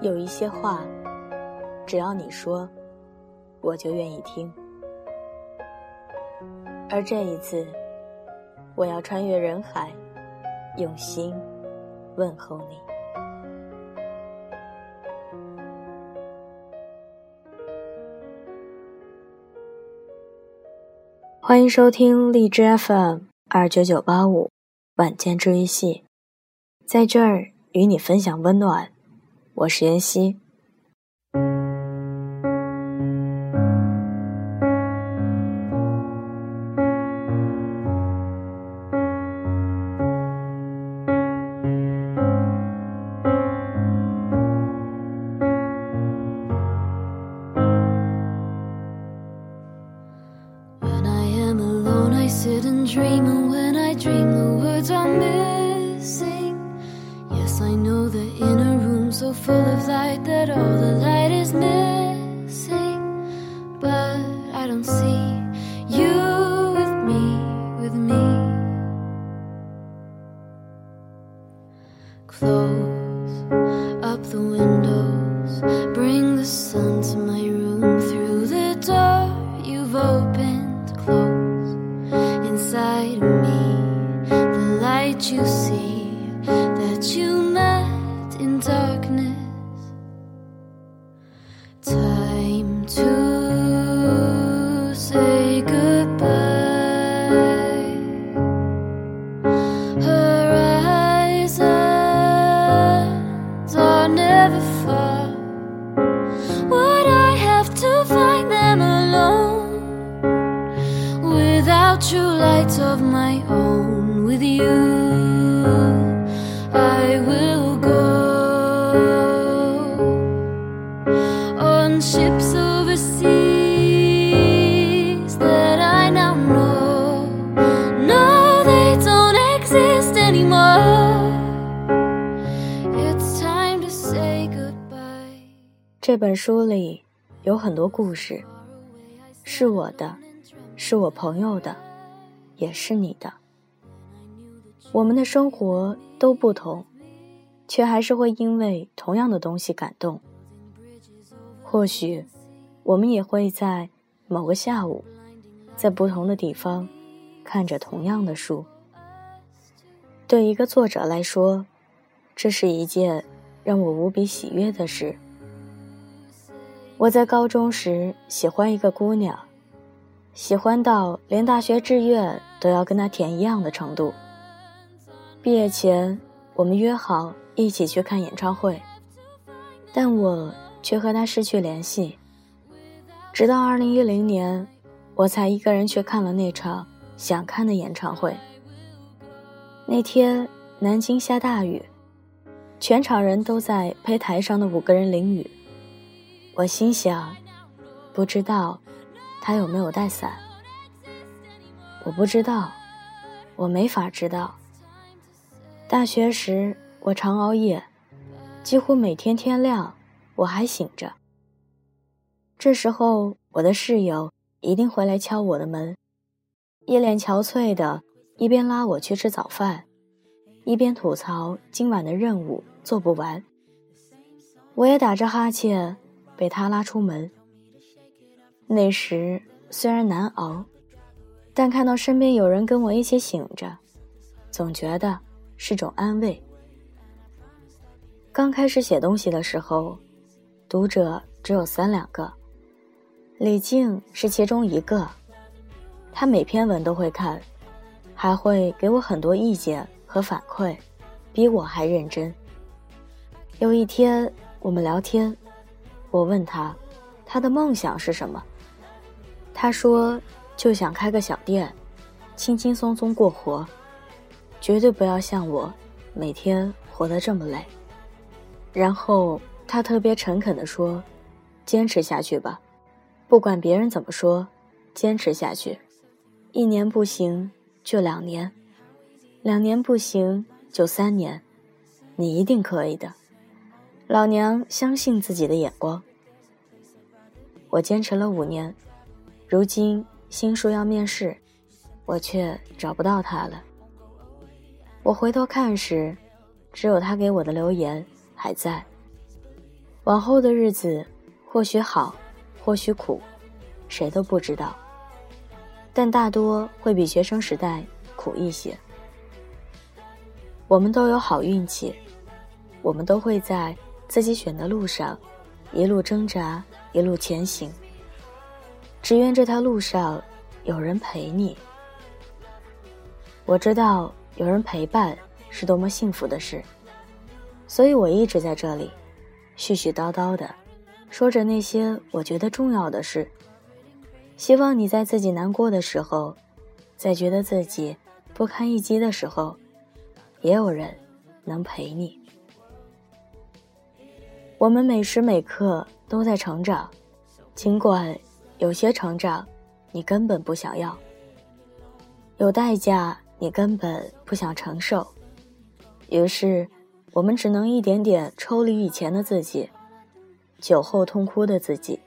有一些话，只要你说，我就愿意听。而这一次，我要穿越人海，用心问候你。欢迎收听荔枝 FM 二九九八五晚间治愈系，在这儿与你分享温暖。我是妍希。the inner room so full of light that all the light is missing. But I don't see you with me, with me. Close up the windows, bring the sun to my room through the door you've opened. Close inside of me, the light you see. Ships overseas that i now know it's time to say goodbye。这本书里有很多故事，是我的，是我朋友的，也是你的。我们的生活都不同，却还是会因为同样的东西感动。或许，我们也会在某个下午，在不同的地方，看着同样的书。对一个作者来说，这是一件让我无比喜悦的事。我在高中时喜欢一个姑娘，喜欢到连大学志愿都要跟她填一样的程度。毕业前，我们约好一起去看演唱会，但我却和他失去联系。直到二零一零年，我才一个人去看了那场想看的演唱会。那天南京下大雨，全场人都在陪台上的五个人淋雨。我心想，不知道他有没有带伞。我不知道，我没法知道。大学时我常熬夜，几乎每天天亮我还醒着。这时候我的室友一定会来敲我的门，一脸憔悴的，一边拉我去吃早饭，一边吐槽今晚的任务做不完。我也打着哈欠。被他拉出门。那时虽然难熬，但看到身边有人跟我一起醒着，总觉得是种安慰。刚开始写东西的时候，读者只有三两个，李静是其中一个。他每篇文都会看，还会给我很多意见和反馈，比我还认真。有一天我们聊天。我问他，他的梦想是什么？他说，就想开个小店，轻轻松松过活，绝对不要像我，每天活得这么累。然后他特别诚恳地说：“坚持下去吧，不管别人怎么说，坚持下去。一年不行就两年，两年不行就三年，你一定可以的。”老娘相信自己的眼光。我坚持了五年，如今新书要面世，我却找不到他了。我回头看时，只有他给我的留言还在。往后的日子，或许好，或许苦，谁都不知道。但大多会比学生时代苦一些。我们都有好运气，我们都会在自己选的路上，一路挣扎，一路前行。只愿这条路上有人陪你。我知道有人陪伴是多么幸福的事，所以我一直在这里，絮絮叨叨的说着那些我觉得重要的事。希望你在自己难过的时候，在觉得自己不堪一击的时候，也有人能陪你。我们每时每刻都在成长，尽管有些成长你根本不想要，有代价。你根本不想承受，于是我们只能一点点抽离以前的自己，酒后痛哭的自己，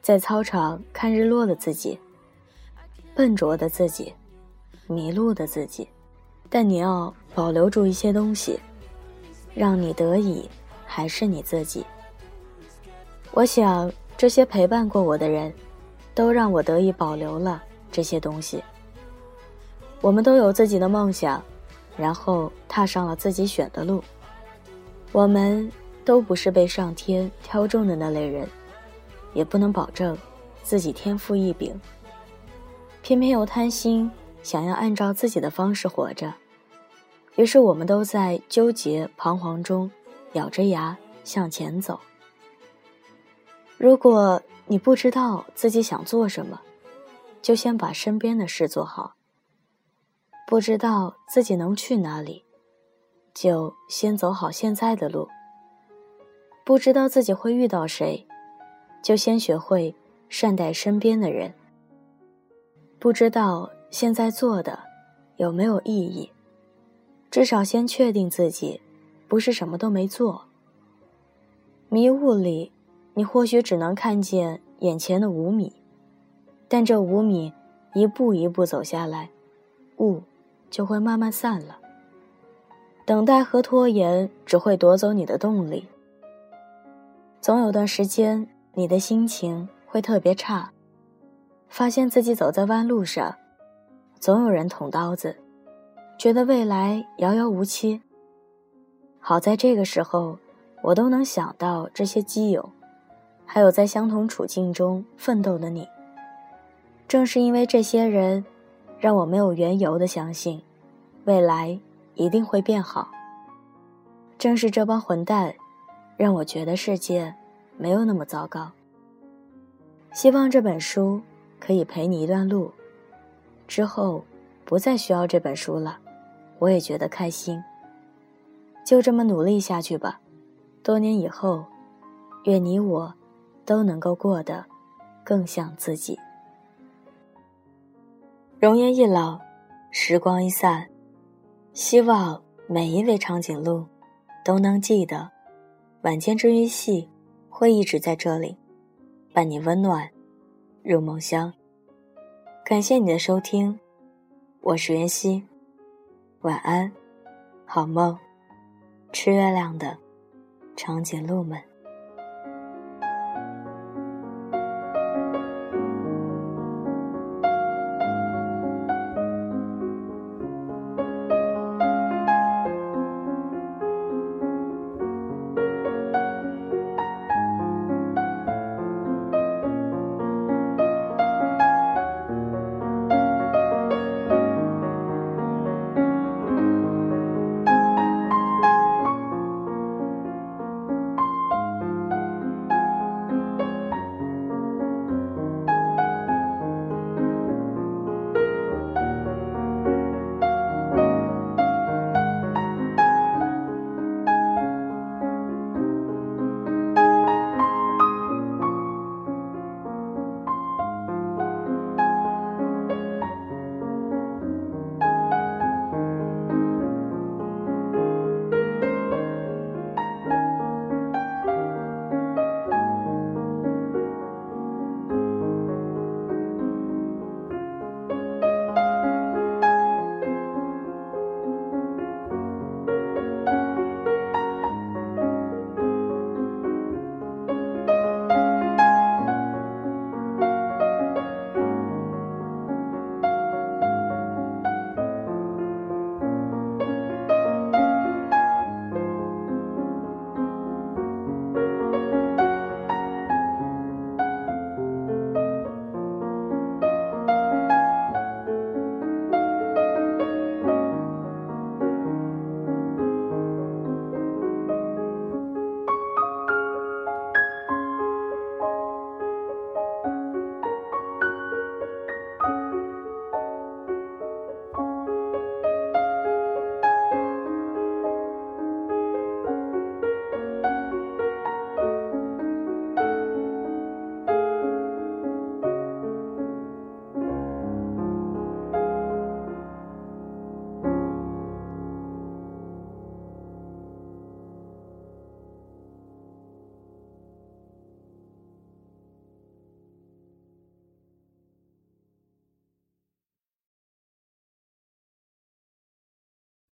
在操场看日落的自己，笨拙的自己，迷路的自己。但你要保留住一些东西，让你得以还是你自己。我想这些陪伴过我的人，都让我得以保留了这些东西。我们都有自己的梦想，然后踏上了自己选的路。我们都不是被上天挑中的那类人，也不能保证自己天赋异禀。偏偏又贪心，想要按照自己的方式活着，于是我们都在纠结彷徨中，咬着牙向前走。如果你不知道自己想做什么，就先把身边的事做好。不知道自己能去哪里，就先走好现在的路。不知道自己会遇到谁，就先学会善待身边的人。不知道现在做的有没有意义，至少先确定自己不是什么都没做。迷雾里，你或许只能看见眼前的五米，但这五米一步一步走下来，雾。就会慢慢散了。等待和拖延只会夺走你的动力。总有段时间，你的心情会特别差，发现自己走在弯路上，总有人捅刀子，觉得未来遥遥无期。好在这个时候，我都能想到这些基友，还有在相同处境中奋斗的你。正是因为这些人。让我没有缘由的相信，未来一定会变好。正是这帮混蛋，让我觉得世界没有那么糟糕。希望这本书可以陪你一段路，之后不再需要这本书了，我也觉得开心。就这么努力下去吧，多年以后，愿你我都能够过得更像自己。容颜一老，时光一散，希望每一位长颈鹿都能记得，晚间治愈系会一直在这里，伴你温暖入梦乡。感谢你的收听，我是袁熙，晚安，好梦，吃月亮的长颈鹿们。